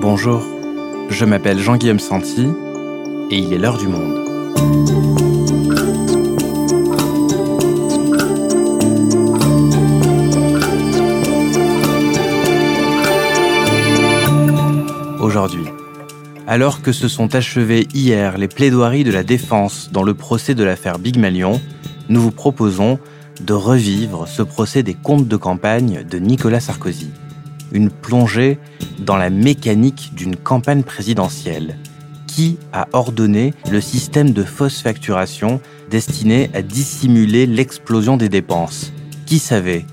Bonjour, je m'appelle Jean-Guillaume Santi et il est l'heure du monde. Aujourd'hui, alors que se sont achevées hier les plaidoiries de la défense dans le procès de l'affaire Big Malion, nous vous proposons de revivre ce procès des comptes de campagne de Nicolas Sarkozy. Une plongée dans la mécanique d'une campagne présidentielle. Qui a ordonné le système de fausse facturation destiné à dissimuler l'explosion des dépenses? Qui savait?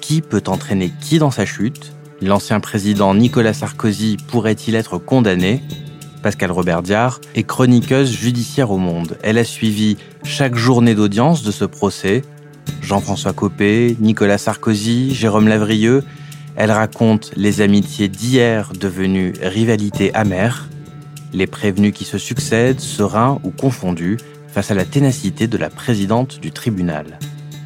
Qui peut entraîner qui dans sa chute? L'ancien président Nicolas Sarkozy pourrait-il être condamné? Pascal Robert Diard est chroniqueuse judiciaire au Monde. Elle a suivi chaque journée d'audience de ce procès. Jean-François Copé, Nicolas Sarkozy, Jérôme Lavrieux. Elle raconte les amitiés d'hier devenues rivalités amères, les prévenus qui se succèdent, sereins ou confondus, face à la ténacité de la présidente du tribunal.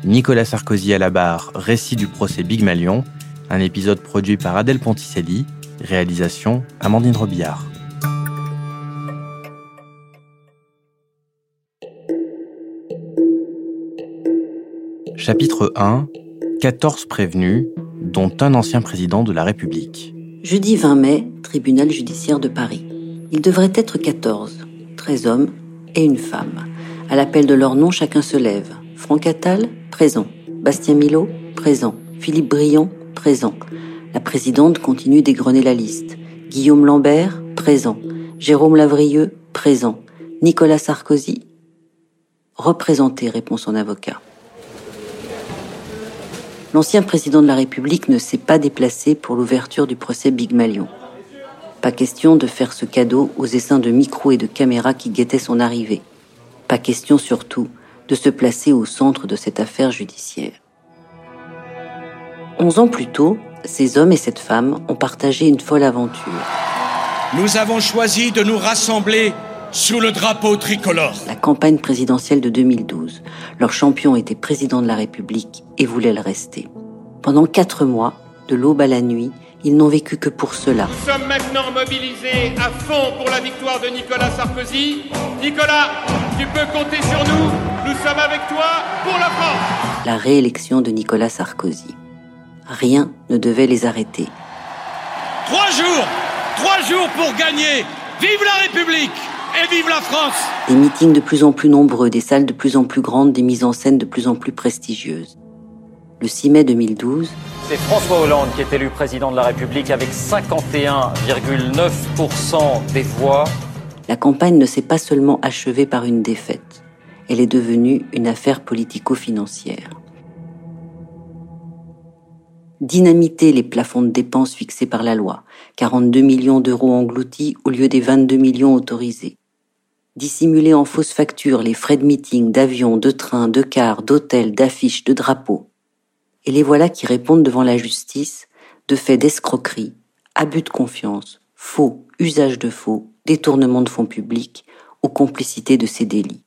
Nicolas Sarkozy à la barre, récit du procès Big Malion, un épisode produit par Adèle Ponticelli, réalisation Amandine Robillard. Chapitre 1 14 prévenus, dont un ancien président de la République. Jeudi 20 mai, tribunal judiciaire de Paris. Il devrait être 14, 13 hommes et une femme. À l'appel de leur nom, chacun se lève. Franck Attal, présent. Bastien Milot, présent. Philippe Briand, présent. La présidente continue d'égrener la liste. Guillaume Lambert, présent. Jérôme Lavrieux, présent. Nicolas Sarkozy, représenté, répond son avocat. L'ancien président de la République ne s'est pas déplacé pour l'ouverture du procès Big Malion. Pas question de faire ce cadeau aux essaims de micros et de caméras qui guettaient son arrivée. Pas question surtout de se placer au centre de cette affaire judiciaire. Onze ans plus tôt, ces hommes et cette femme ont partagé une folle aventure. Nous avons choisi de nous rassembler sous le drapeau tricolore. La campagne présidentielle de 2012. Leur champion était président de la République et voulait le rester. Pendant quatre mois, de l'aube à la nuit, ils n'ont vécu que pour cela. Nous sommes maintenant mobilisés à fond pour la victoire de Nicolas Sarkozy. Nicolas, tu peux compter sur nous. Nous sommes avec toi pour la France. La réélection de Nicolas Sarkozy. Rien ne devait les arrêter. Trois jours Trois jours pour gagner Vive la République et vive la France Des meetings de plus en plus nombreux, des salles de plus en plus grandes, des mises en scène de plus en plus prestigieuses. Le 6 mai 2012, c'est François Hollande qui est élu président de la République avec 51,9% des voix. La campagne ne s'est pas seulement achevée par une défaite, elle est devenue une affaire politico-financière. Dynamiter les plafonds de dépenses fixés par la loi, 42 millions d'euros engloutis au lieu des 22 millions autorisés. Dissimuler en fausses factures les frais de meeting, d'avion, de train, de car, d'hôtel, d'affiches, de drapeaux. Et les voilà qui répondent devant la justice de faits d'escroquerie, abus de confiance, faux, usage de faux, détournement de fonds publics, aux complicités de ces délits.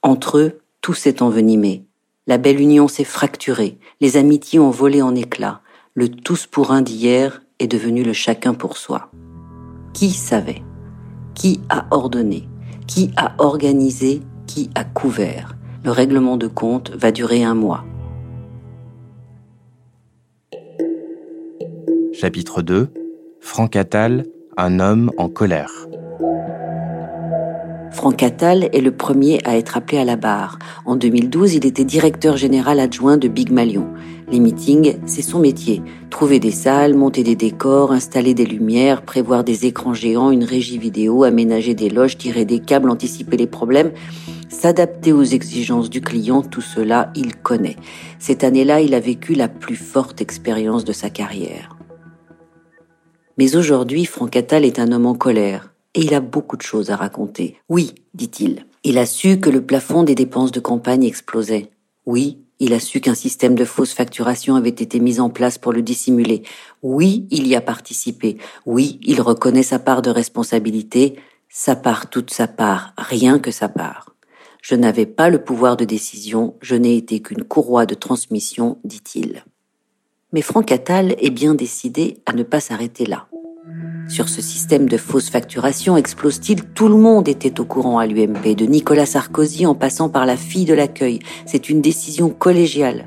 Entre eux, tout s'est envenimé. La belle union s'est fracturée, les amitiés ont volé en éclats, le tous pour un d'hier est devenu le chacun pour soi. Qui savait? Qui a ordonné? Qui a organisé Qui a couvert Le règlement de compte va durer un mois. Chapitre 2 Franck Attal, un homme en colère. Franck Attal est le premier à être appelé à la barre. En 2012, il était directeur général adjoint de Big Malion. Les meetings, c'est son métier. Trouver des salles, monter des décors, installer des lumières, prévoir des écrans géants, une régie vidéo, aménager des loges, tirer des câbles, anticiper les problèmes, s'adapter aux exigences du client, tout cela, il connaît. Cette année-là, il a vécu la plus forte expérience de sa carrière. Mais aujourd'hui, Franck Attal est un homme en colère et il a beaucoup de choses à raconter. Oui, dit-il. Il a su que le plafond des dépenses de campagne explosait. Oui, il a su qu'un système de fausse facturation avait été mis en place pour le dissimuler. Oui, il y a participé. Oui, il reconnaît sa part de responsabilité, sa part, toute sa part, rien que sa part. Je n'avais pas le pouvoir de décision, je n'ai été qu'une courroie de transmission, dit-il. Mais Franck Attal est bien décidé à ne pas s'arrêter là. Sur ce système de fausse facturation explose-t-il Tout le monde était au courant à l'UMP, de Nicolas Sarkozy en passant par la fille de l'accueil. C'est une décision collégiale.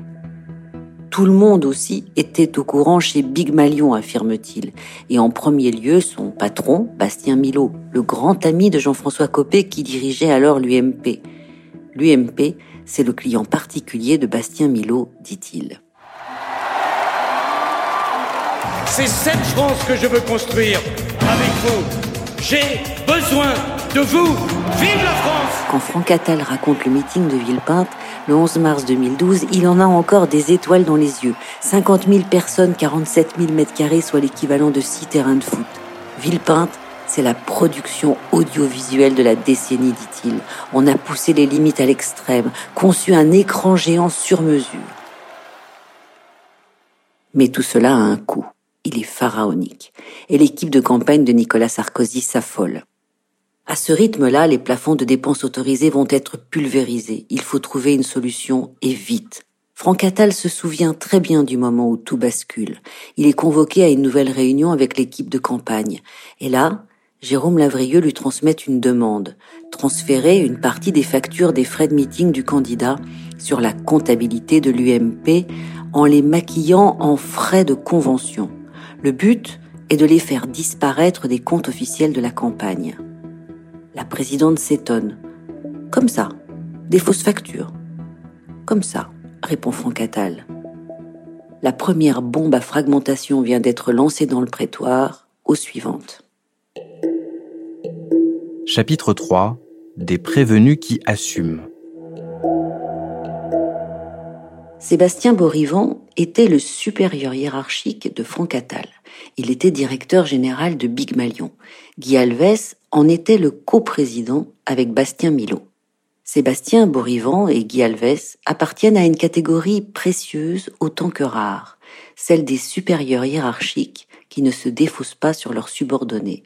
Tout le monde aussi était au courant chez Big Malion, affirme-t-il. Et en premier lieu, son patron, Bastien Milot, le grand ami de Jean-François Copé qui dirigeait alors l'UMP. L'UMP, c'est le client particulier de Bastien Milot, dit-il. C'est cette France que je veux construire avec vous. J'ai besoin de vous. Vive la France Quand Franck Attal raconte le meeting de Villepinte, le 11 mars 2012, il en a encore des étoiles dans les yeux. 50 000 personnes, 47 000 mètres carrés, soit l'équivalent de 6 terrains de foot. Villepinte, c'est la production audiovisuelle de la décennie, dit-il. On a poussé les limites à l'extrême, conçu un écran géant sur mesure. Mais tout cela a un coût il est pharaonique. Et l'équipe de campagne de Nicolas Sarkozy s'affole. À ce rythme-là, les plafonds de dépenses autorisés vont être pulvérisés. Il faut trouver une solution et vite. Franck Attal se souvient très bien du moment où tout bascule. Il est convoqué à une nouvelle réunion avec l'équipe de campagne. Et là, Jérôme Lavrieux lui transmet une demande. Transférer une partie des factures des frais de meeting du candidat sur la comptabilité de l'UMP en les maquillant en frais de convention. Le but est de les faire disparaître des comptes officiels de la campagne. La présidente s'étonne. Comme ça, des fausses factures. Comme ça, répond Franck Attal. La première bombe à fragmentation vient d'être lancée dans le prétoire, aux suivantes. Chapitre 3 Des prévenus qui assument. Sébastien Borivant était le supérieur hiérarchique de Franck Attal. Il était directeur général de Big Malion. Guy Alves en était le coprésident avec Bastien Milot. Sébastien Borivant et Guy Alves appartiennent à une catégorie précieuse autant que rare, celle des supérieurs hiérarchiques qui ne se défaussent pas sur leurs subordonnés,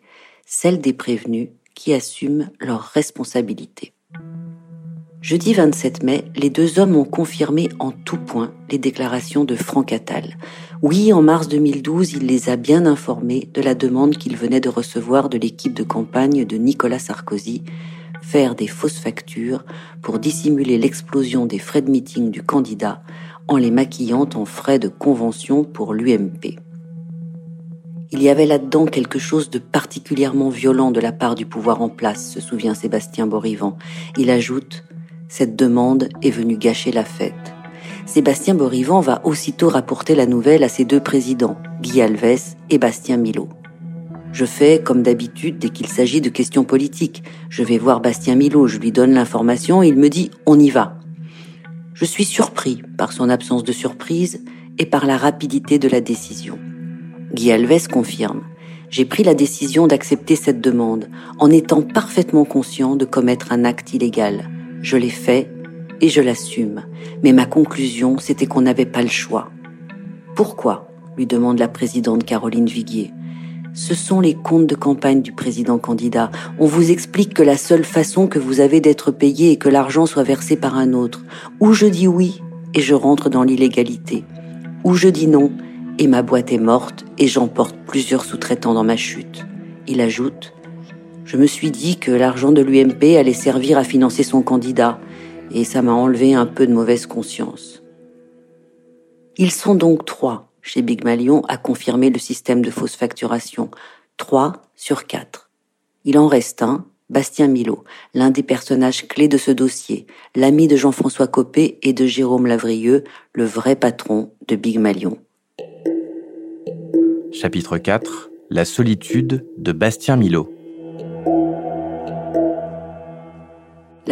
celle des prévenus qui assument leurs responsabilités. Jeudi 27 mai, les deux hommes ont confirmé en tout point les déclarations de Franck Attal. Oui, en mars 2012, il les a bien informés de la demande qu'il venait de recevoir de l'équipe de campagne de Nicolas Sarkozy, faire des fausses factures pour dissimuler l'explosion des frais de meeting du candidat en les maquillant en frais de convention pour l'UMP. Il y avait là-dedans quelque chose de particulièrement violent de la part du pouvoir en place, se souvient Sébastien Borivant. Il ajoute cette demande est venue gâcher la fête. Sébastien Borivant va aussitôt rapporter la nouvelle à ses deux présidents, Guy Alves et Bastien Milot. Je fais comme d'habitude dès qu'il s'agit de questions politiques. Je vais voir Bastien Milot, je lui donne l'information, il me dit on y va. Je suis surpris par son absence de surprise et par la rapidité de la décision. Guy Alves confirme. J'ai pris la décision d'accepter cette demande en étant parfaitement conscient de commettre un acte illégal. Je l'ai fait et je l'assume. Mais ma conclusion, c'était qu'on n'avait pas le choix. Pourquoi lui demande la présidente Caroline Viguier. Ce sont les comptes de campagne du président candidat. On vous explique que la seule façon que vous avez d'être payé est que l'argent soit versé par un autre. Ou je dis oui et je rentre dans l'illégalité. Ou je dis non et ma boîte est morte et j'emporte plusieurs sous-traitants dans ma chute. Il ajoute je me suis dit que l'argent de l'UMP allait servir à financer son candidat, et ça m'a enlevé un peu de mauvaise conscience. Ils sont donc trois chez Big Malion à confirmer le système de fausse facturation. Trois sur quatre. Il en reste un, Bastien Milot, l'un des personnages clés de ce dossier, l'ami de Jean-François Copé et de Jérôme Lavrieux, le vrai patron de Big Malion. Chapitre 4 La solitude de Bastien Milot.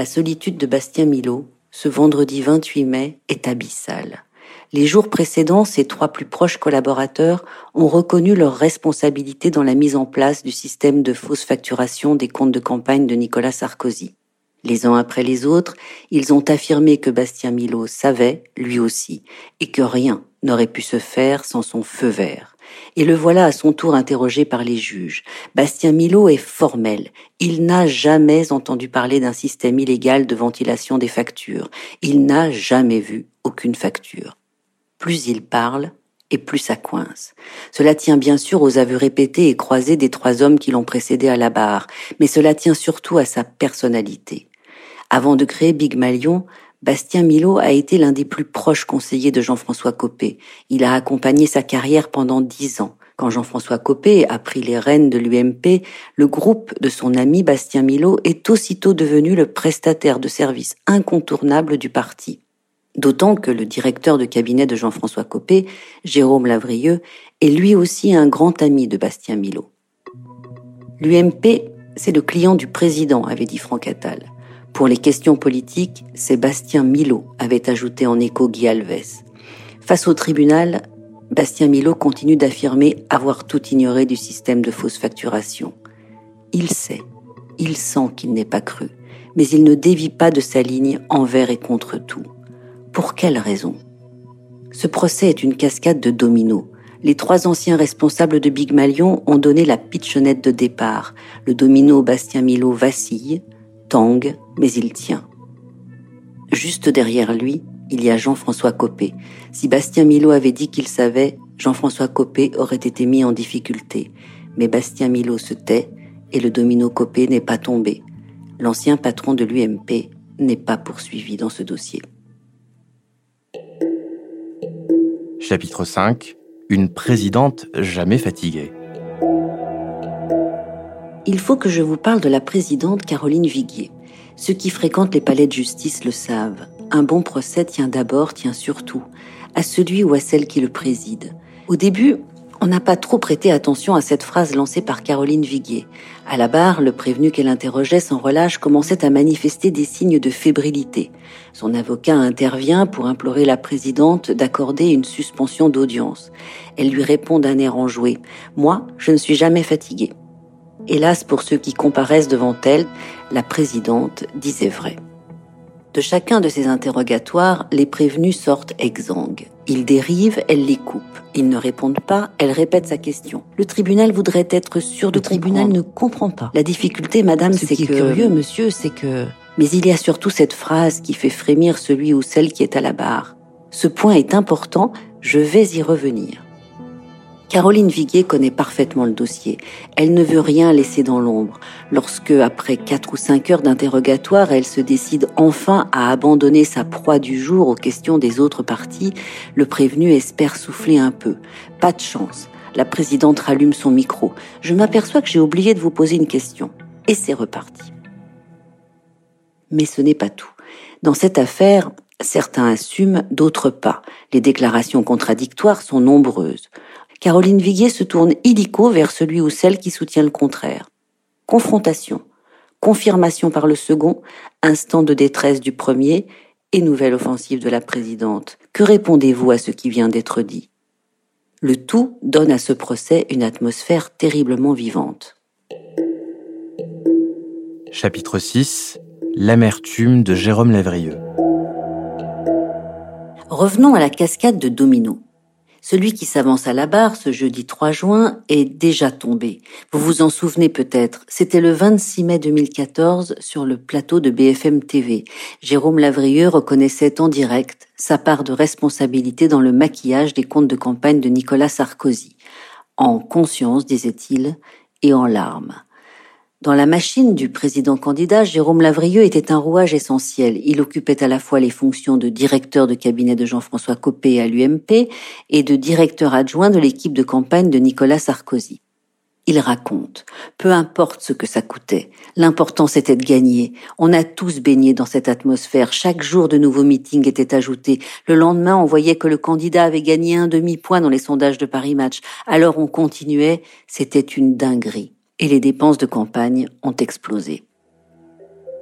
La solitude de Bastien Milot, ce vendredi 28 mai, est abyssale. Les jours précédents, ses trois plus proches collaborateurs ont reconnu leur responsabilité dans la mise en place du système de fausse facturation des comptes de campagne de Nicolas Sarkozy. Les uns après les autres, ils ont affirmé que Bastien Milot savait, lui aussi, et que rien n'aurait pu se faire sans son feu vert. Et le voilà à son tour interrogé par les juges. Bastien Milot est formel. Il n'a jamais entendu parler d'un système illégal de ventilation des factures. Il n'a jamais vu aucune facture. Plus il parle, et plus ça coince. Cela tient bien sûr aux aveux répétés et croisés des trois hommes qui l'ont précédé à la barre, mais cela tient surtout à sa personnalité. Avant de créer Big Malion, Bastien Milot a été l'un des plus proches conseillers de Jean-François Copé. Il a accompagné sa carrière pendant dix ans. Quand Jean-François Copé a pris les rênes de l'UMP, le groupe de son ami Bastien Milot est aussitôt devenu le prestataire de service incontournable du parti. D'autant que le directeur de cabinet de Jean-François Copé, Jérôme Lavrieux, est lui aussi un grand ami de Bastien Milot. L'UMP, c'est le client du président, avait dit Franck Attal. Pour les questions politiques, Sébastien Milot avait ajouté en écho Guy Alves. Face au tribunal, Bastien Milot continue d'affirmer avoir tout ignoré du système de fausse facturation. Il sait, il sent qu'il n'est pas cru, mais il ne dévie pas de sa ligne envers et contre tout. Pour quelle raison? Ce procès est une cascade de dominos. Les trois anciens responsables de Big Malion ont donné la pitchonnette de départ. Le domino Bastien Milot vacille, tangue, mais il tient. Juste derrière lui, il y a Jean-François Copé. Si Bastien Milot avait dit qu'il savait, Jean-François Copé aurait été mis en difficulté. Mais Bastien Milot se tait et le domino Copé n'est pas tombé. L'ancien patron de l'UMP n'est pas poursuivi dans ce dossier. Chapitre 5 Une présidente jamais fatiguée. Il faut que je vous parle de la présidente Caroline Viguier. Ceux qui fréquentent les palais de justice le savent. Un bon procès tient d'abord, tient surtout, à celui ou à celle qui le préside. Au début, on n'a pas trop prêté attention à cette phrase lancée par Caroline Viguier. À la barre, le prévenu qu'elle interrogeait sans relâche commençait à manifester des signes de fébrilité. Son avocat intervient pour implorer la présidente d'accorder une suspension d'audience. Elle lui répond d'un air enjoué. Moi, je ne suis jamais fatiguée. Hélas pour ceux qui comparaissent devant elle, la présidente disait vrai. De chacun de ces interrogatoires, les prévenus sortent exsangues. Ils dérivent, elle les coupe. Ils ne répondent pas, elle répète sa question. Le tribunal voudrait être sûr de Le tribunal ne comprend pas. La difficulté, madame, c'est que... curieux, monsieur, c'est que... Mais il y a surtout cette phrase qui fait frémir celui ou celle qui est à la barre. Ce point est important, je vais y revenir. Caroline Viguier connaît parfaitement le dossier. Elle ne veut rien laisser dans l'ombre. Lorsque, après quatre ou cinq heures d'interrogatoire, elle se décide enfin à abandonner sa proie du jour aux questions des autres parties, le prévenu espère souffler un peu. Pas de chance. La présidente rallume son micro. Je m'aperçois que j'ai oublié de vous poser une question. Et c'est reparti. Mais ce n'est pas tout. Dans cette affaire, certains assument, d'autres pas. Les déclarations contradictoires sont nombreuses. Caroline Viguier se tourne illico vers celui ou celle qui soutient le contraire. Confrontation, confirmation par le second, instant de détresse du premier et nouvelle offensive de la présidente. Que répondez-vous à ce qui vient d'être dit? Le tout donne à ce procès une atmosphère terriblement vivante. Chapitre 6 L'amertume de Jérôme Lavrieux. Revenons à la cascade de Domino. Celui qui s'avance à la barre ce jeudi 3 juin est déjà tombé. Vous vous en souvenez peut-être, c'était le 26 mai 2014 sur le plateau de BFM TV. Jérôme Lavrieux reconnaissait en direct sa part de responsabilité dans le maquillage des comptes de campagne de Nicolas Sarkozy. En conscience, disait-il, et en larmes. Dans la machine du président candidat, Jérôme Lavrieux était un rouage essentiel. Il occupait à la fois les fonctions de directeur de cabinet de Jean-François Copé à l'UMP et de directeur adjoint de l'équipe de campagne de Nicolas Sarkozy. Il raconte, peu importe ce que ça coûtait, l'important c'était de gagner. On a tous baigné dans cette atmosphère. Chaque jour de nouveaux meetings étaient ajoutés. Le lendemain, on voyait que le candidat avait gagné un demi-point dans les sondages de Paris Match. Alors on continuait. C'était une dinguerie et les dépenses de campagne ont explosé.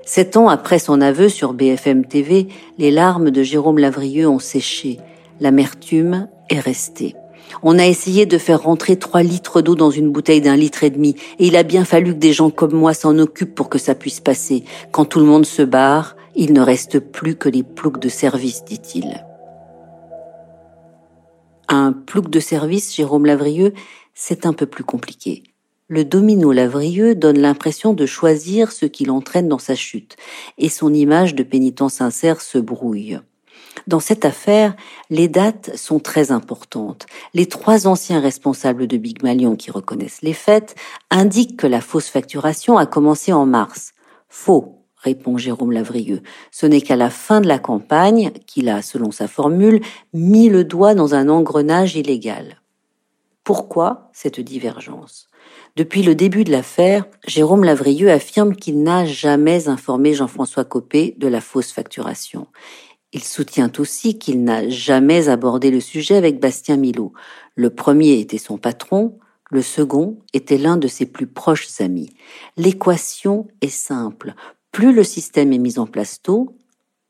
Sept ans après son aveu sur BFM TV, les larmes de Jérôme Lavrieux ont séché, l'amertume est restée. On a essayé de faire rentrer trois litres d'eau dans une bouteille d'un litre et demi, et il a bien fallu que des gens comme moi s'en occupent pour que ça puisse passer. Quand tout le monde se barre, il ne reste plus que les ploucs de service, dit-il. Un plouc de service, Jérôme Lavrieux, c'est un peu plus compliqué. Le domino lavrieux donne l'impression de choisir ce qui l'entraîne dans sa chute, et son image de pénitent sincère se brouille. Dans cette affaire, les dates sont très importantes. Les trois anciens responsables de Big Malion qui reconnaissent les faits indiquent que la fausse facturation a commencé en mars. Faux, répond Jérôme Lavrieux. Ce n'est qu'à la fin de la campagne qu'il a, selon sa formule, mis le doigt dans un engrenage illégal. Pourquoi cette divergence? Depuis le début de l'affaire, Jérôme Lavrieux affirme qu'il n'a jamais informé Jean-François Copé de la fausse facturation. Il soutient aussi qu'il n'a jamais abordé le sujet avec Bastien Milot. Le premier était son patron, le second était l'un de ses plus proches amis. L'équation est simple. Plus le système est mis en place tôt,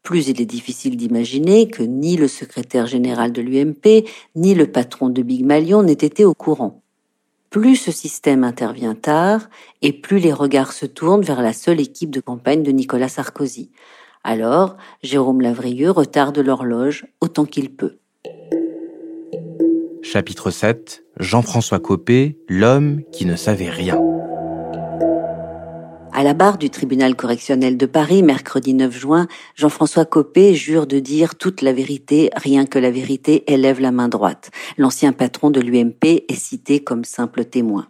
plus il est difficile d'imaginer que ni le secrétaire général de l'UMP, ni le patron de Big Malion n'aient été au courant. Plus ce système intervient tard, et plus les regards se tournent vers la seule équipe de campagne de Nicolas Sarkozy. Alors, Jérôme Lavrieux retarde l'horloge autant qu'il peut. Chapitre 7 Jean-François Copé, l'homme qui ne savait rien. À la barre du tribunal correctionnel de Paris, mercredi 9 juin, Jean-François Copé jure de dire toute la vérité, rien que la vérité, élève la main droite. L'ancien patron de l'UMP est cité comme simple témoin.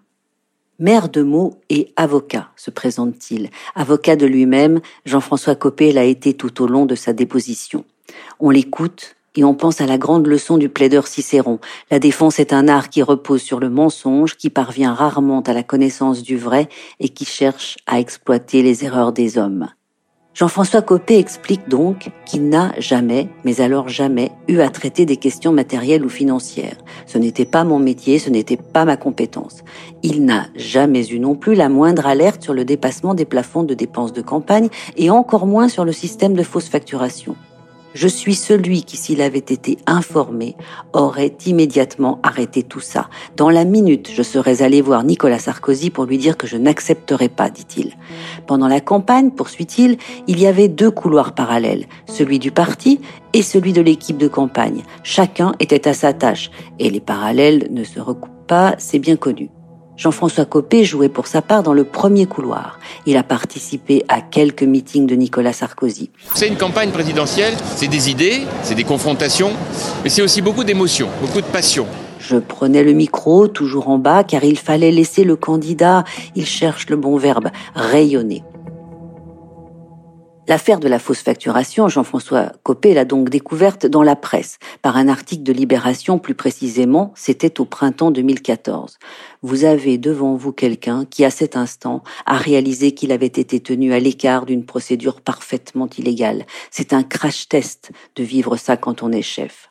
Maire de Meaux et avocat, se présente-t-il. Avocat de lui-même, Jean-François Copé l'a été tout au long de sa déposition. On l'écoute et on pense à la grande leçon du plaideur Cicéron. La défense est un art qui repose sur le mensonge, qui parvient rarement à la connaissance du vrai et qui cherche à exploiter les erreurs des hommes. Jean-François Copé explique donc qu'il n'a jamais, mais alors jamais, eu à traiter des questions matérielles ou financières. Ce n'était pas mon métier, ce n'était pas ma compétence. Il n'a jamais eu non plus la moindre alerte sur le dépassement des plafonds de dépenses de campagne et encore moins sur le système de fausse facturation. Je suis celui qui, s'il avait été informé, aurait immédiatement arrêté tout ça. Dans la minute, je serais allé voir Nicolas Sarkozy pour lui dire que je n'accepterais pas, dit-il. Pendant la campagne, poursuit-il, il y avait deux couloirs parallèles, celui du parti et celui de l'équipe de campagne. Chacun était à sa tâche, et les parallèles ne se recoupent pas, c'est bien connu. Jean-François Copé jouait pour sa part dans le premier couloir. Il a participé à quelques meetings de Nicolas Sarkozy. C'est une campagne présidentielle, c'est des idées, c'est des confrontations, mais c'est aussi beaucoup d'émotions, beaucoup de passion. Je prenais le micro, toujours en bas, car il fallait laisser le candidat, il cherche le bon verbe, rayonner. L'affaire de la fausse facturation, Jean-François Copé l'a donc découverte dans la presse, par un article de Libération plus précisément, c'était au printemps 2014. Vous avez devant vous quelqu'un qui, à cet instant, a réalisé qu'il avait été tenu à l'écart d'une procédure parfaitement illégale. C'est un crash test de vivre ça quand on est chef.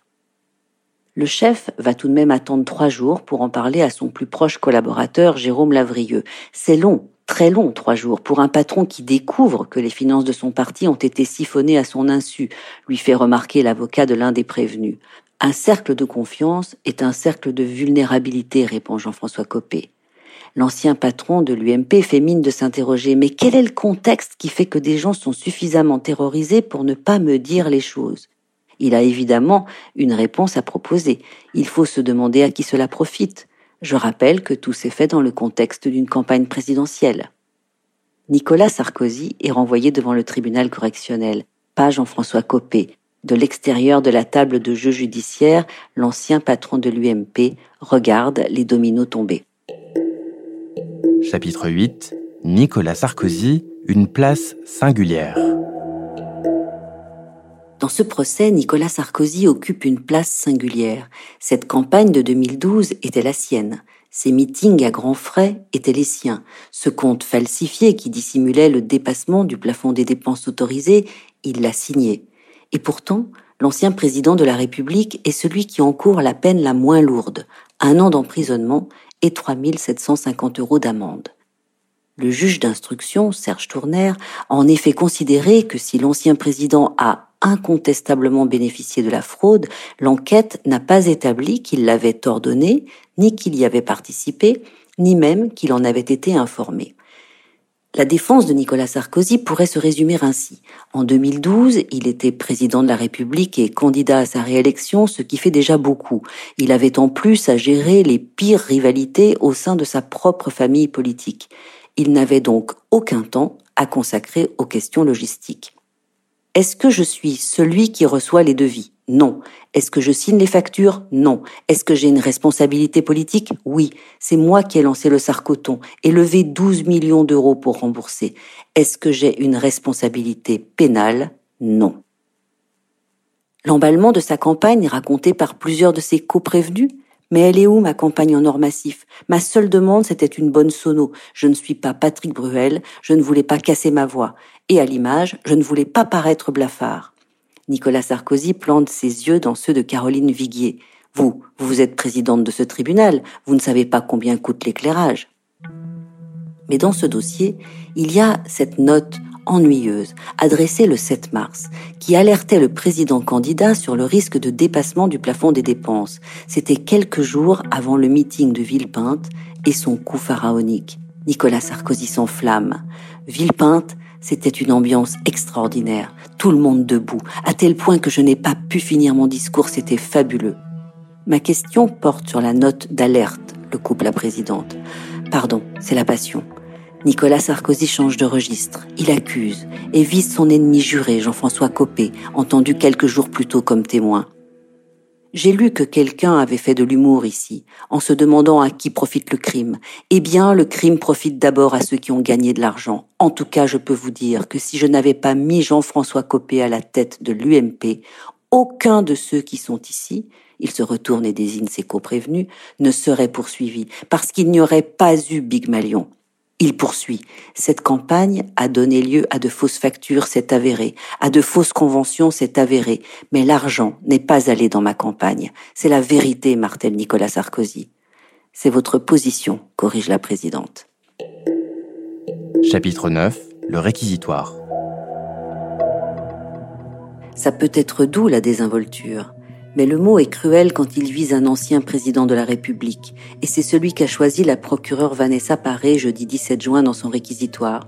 Le chef va tout de même attendre trois jours pour en parler à son plus proche collaborateur, Jérôme Lavrieux. C'est long, très long, trois jours, pour un patron qui découvre que les finances de son parti ont été siphonnées à son insu, lui fait remarquer l'avocat de l'un des prévenus. Un cercle de confiance est un cercle de vulnérabilité, répond Jean-François Copé. L'ancien patron de l'UMP fait mine de s'interroger, mais quel est le contexte qui fait que des gens sont suffisamment terrorisés pour ne pas me dire les choses? Il a évidemment une réponse à proposer. Il faut se demander à qui cela profite. Je rappelle que tout s'est fait dans le contexte d'une campagne présidentielle. Nicolas Sarkozy est renvoyé devant le tribunal correctionnel, pas Jean-François Copé. De l'extérieur de la table de jeu judiciaire, l'ancien patron de l'UMP regarde les dominos tomber. Chapitre 8 Nicolas Sarkozy, une place singulière. Dans ce procès, Nicolas Sarkozy occupe une place singulière. Cette campagne de 2012 était la sienne. Ses meetings à grands frais étaient les siens. Ce compte falsifié qui dissimulait le dépassement du plafond des dépenses autorisées, il l'a signé. Et pourtant, l'ancien président de la République est celui qui encourt la peine la moins lourde, un an d'emprisonnement et 3750 euros d'amende. Le juge d'instruction, Serge Tourner, a en effet considéré que si l'ancien président a incontestablement bénéficié de la fraude, l'enquête n'a pas établi qu'il l'avait ordonné, ni qu'il y avait participé, ni même qu'il en avait été informé. La défense de Nicolas Sarkozy pourrait se résumer ainsi. En 2012, il était président de la République et candidat à sa réélection, ce qui fait déjà beaucoup. Il avait en plus à gérer les pires rivalités au sein de sa propre famille politique. Il n'avait donc aucun temps à consacrer aux questions logistiques. Est-ce que je suis celui qui reçoit les devis? Non. Est-ce que je signe les factures? Non. Est-ce que j'ai une responsabilité politique? Oui. C'est moi qui ai lancé le sarcoton et levé 12 millions d'euros pour rembourser. Est-ce que j'ai une responsabilité pénale? Non. L'emballement de sa campagne est raconté par plusieurs de ses coprévenus? Mais elle est où ma campagne en or massif? Ma seule demande, c'était une bonne sono. Je ne suis pas Patrick Bruel, je ne voulais pas casser ma voix. Et à l'image, je ne voulais pas paraître blafard. Nicolas Sarkozy plante ses yeux dans ceux de Caroline Viguier. Vous, vous êtes présidente de ce tribunal, vous ne savez pas combien coûte l'éclairage. Mais dans ce dossier, il y a cette note ennuyeuse, adressée le 7 mars, qui alertait le président candidat sur le risque de dépassement du plafond des dépenses. C'était quelques jours avant le meeting de Villepinte et son coup pharaonique. Nicolas Sarkozy s'enflamme. Villepinte, c'était une ambiance extraordinaire. Tout le monde debout, à tel point que je n'ai pas pu finir mon discours, c'était fabuleux. Ma question porte sur la note d'alerte, le couple la présidente. Pardon, c'est la passion. Nicolas Sarkozy change de registre. Il accuse et vise son ennemi juré, Jean-François Copé, entendu quelques jours plus tôt comme témoin. J'ai lu que quelqu'un avait fait de l'humour ici, en se demandant à qui profite le crime. Eh bien, le crime profite d'abord à ceux qui ont gagné de l'argent. En tout cas, je peux vous dire que si je n'avais pas mis Jean-François Copé à la tête de l'UMP, aucun de ceux qui sont ici, il se retourne et désigne ses coprévenus, ne serait poursuivi, parce qu'il n'y aurait pas eu Big Malion. Il poursuit. Cette campagne a donné lieu à de fausses factures, c'est avéré. À de fausses conventions, c'est avéré. Mais l'argent n'est pas allé dans ma campagne. C'est la vérité, martèle Nicolas Sarkozy. C'est votre position, corrige la présidente. Chapitre 9. Le réquisitoire. Ça peut être doux, la désinvolture mais le mot est cruel quand il vise un ancien président de la République, et c'est celui qu'a choisi la procureure Vanessa Paré jeudi 17 juin dans son réquisitoire.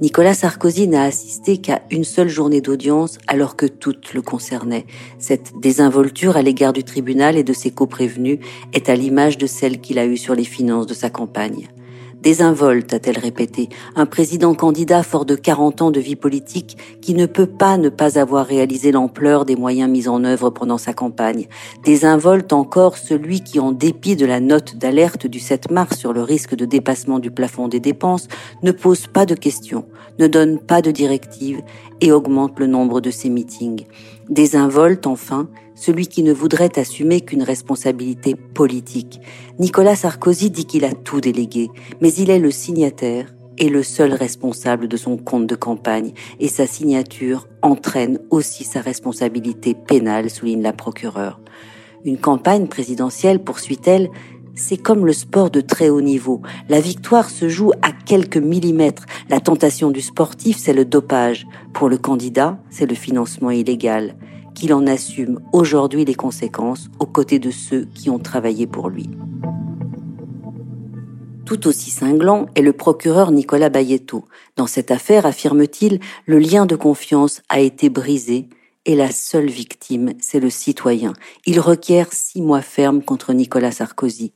Nicolas Sarkozy n'a assisté qu'à une seule journée d'audience alors que toutes le concernaient. Cette désinvolture à l'égard du tribunal et de ses coprévenus est à l'image de celle qu'il a eue sur les finances de sa campagne. Désinvolte, a-t-elle répété, un président candidat fort de 40 ans de vie politique qui ne peut pas ne pas avoir réalisé l'ampleur des moyens mis en œuvre pendant sa campagne. Désinvolte encore celui qui, en dépit de la note d'alerte du 7 mars sur le risque de dépassement du plafond des dépenses, ne pose pas de questions, ne donne pas de directives et augmente le nombre de ses meetings. Désinvolte enfin celui qui ne voudrait assumer qu'une responsabilité politique. Nicolas Sarkozy dit qu'il a tout délégué, mais il est le signataire et le seul responsable de son compte de campagne, et sa signature entraîne aussi sa responsabilité pénale, souligne la procureure. Une campagne présidentielle, poursuit-elle, c'est comme le sport de très haut niveau. La victoire se joue à quelques millimètres. La tentation du sportif, c'est le dopage. Pour le candidat, c'est le financement illégal qu'il en assume aujourd'hui les conséquences aux côtés de ceux qui ont travaillé pour lui. Tout aussi cinglant est le procureur Nicolas Bayetto. Dans cette affaire, affirme-t-il, le lien de confiance a été brisé et la seule victime, c'est le citoyen. Il requiert six mois fermes contre Nicolas Sarkozy.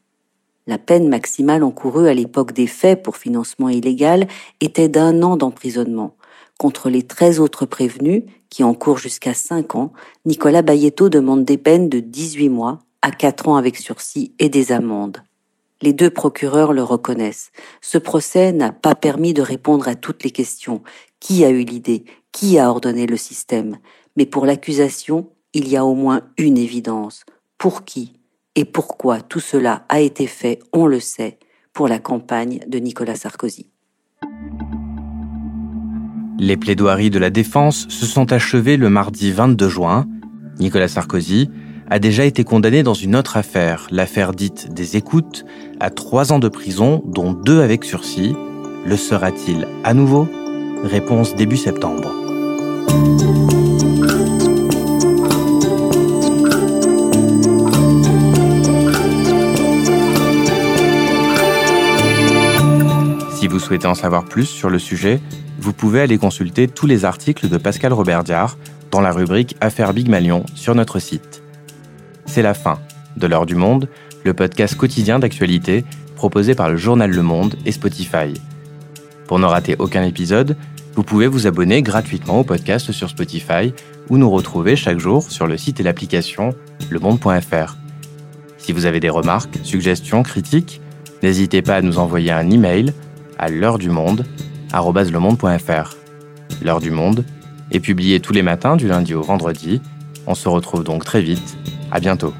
La peine maximale encourue à l'époque des faits pour financement illégal était d'un an d'emprisonnement. Contre les 13 autres prévenus, qui encourent jusqu'à 5 ans, Nicolas Bayetto demande des peines de 18 mois à 4 ans avec sursis et des amendes. Les deux procureurs le reconnaissent. Ce procès n'a pas permis de répondre à toutes les questions. Qui a eu l'idée? Qui a ordonné le système? Mais pour l'accusation, il y a au moins une évidence. Pour qui? Et pourquoi tout cela a été fait, on le sait, pour la campagne de Nicolas Sarkozy. Les plaidoiries de la défense se sont achevées le mardi 22 juin. Nicolas Sarkozy a déjà été condamné dans une autre affaire, l'affaire dite des écoutes, à trois ans de prison, dont deux avec sursis. Le sera-t-il à nouveau? Réponse début septembre. Souhaitez en savoir plus sur le sujet, vous pouvez aller consulter tous les articles de Pascal Robert-Diard dans la rubrique Affaires Big Malion sur notre site. C'est la fin de l'heure du monde, le podcast quotidien d'actualité proposé par le journal Le Monde et Spotify. Pour ne rater aucun épisode, Vous pouvez vous abonner gratuitement au podcast sur Spotify ou nous retrouver chaque jour sur le site et l'application lemonde.fr. Si vous avez des remarques, suggestions, critiques, n'hésitez pas à nous envoyer un email à l'heure du monde @lemonde.fr. L'heure du monde est publiée tous les matins du lundi au vendredi. On se retrouve donc très vite. À bientôt.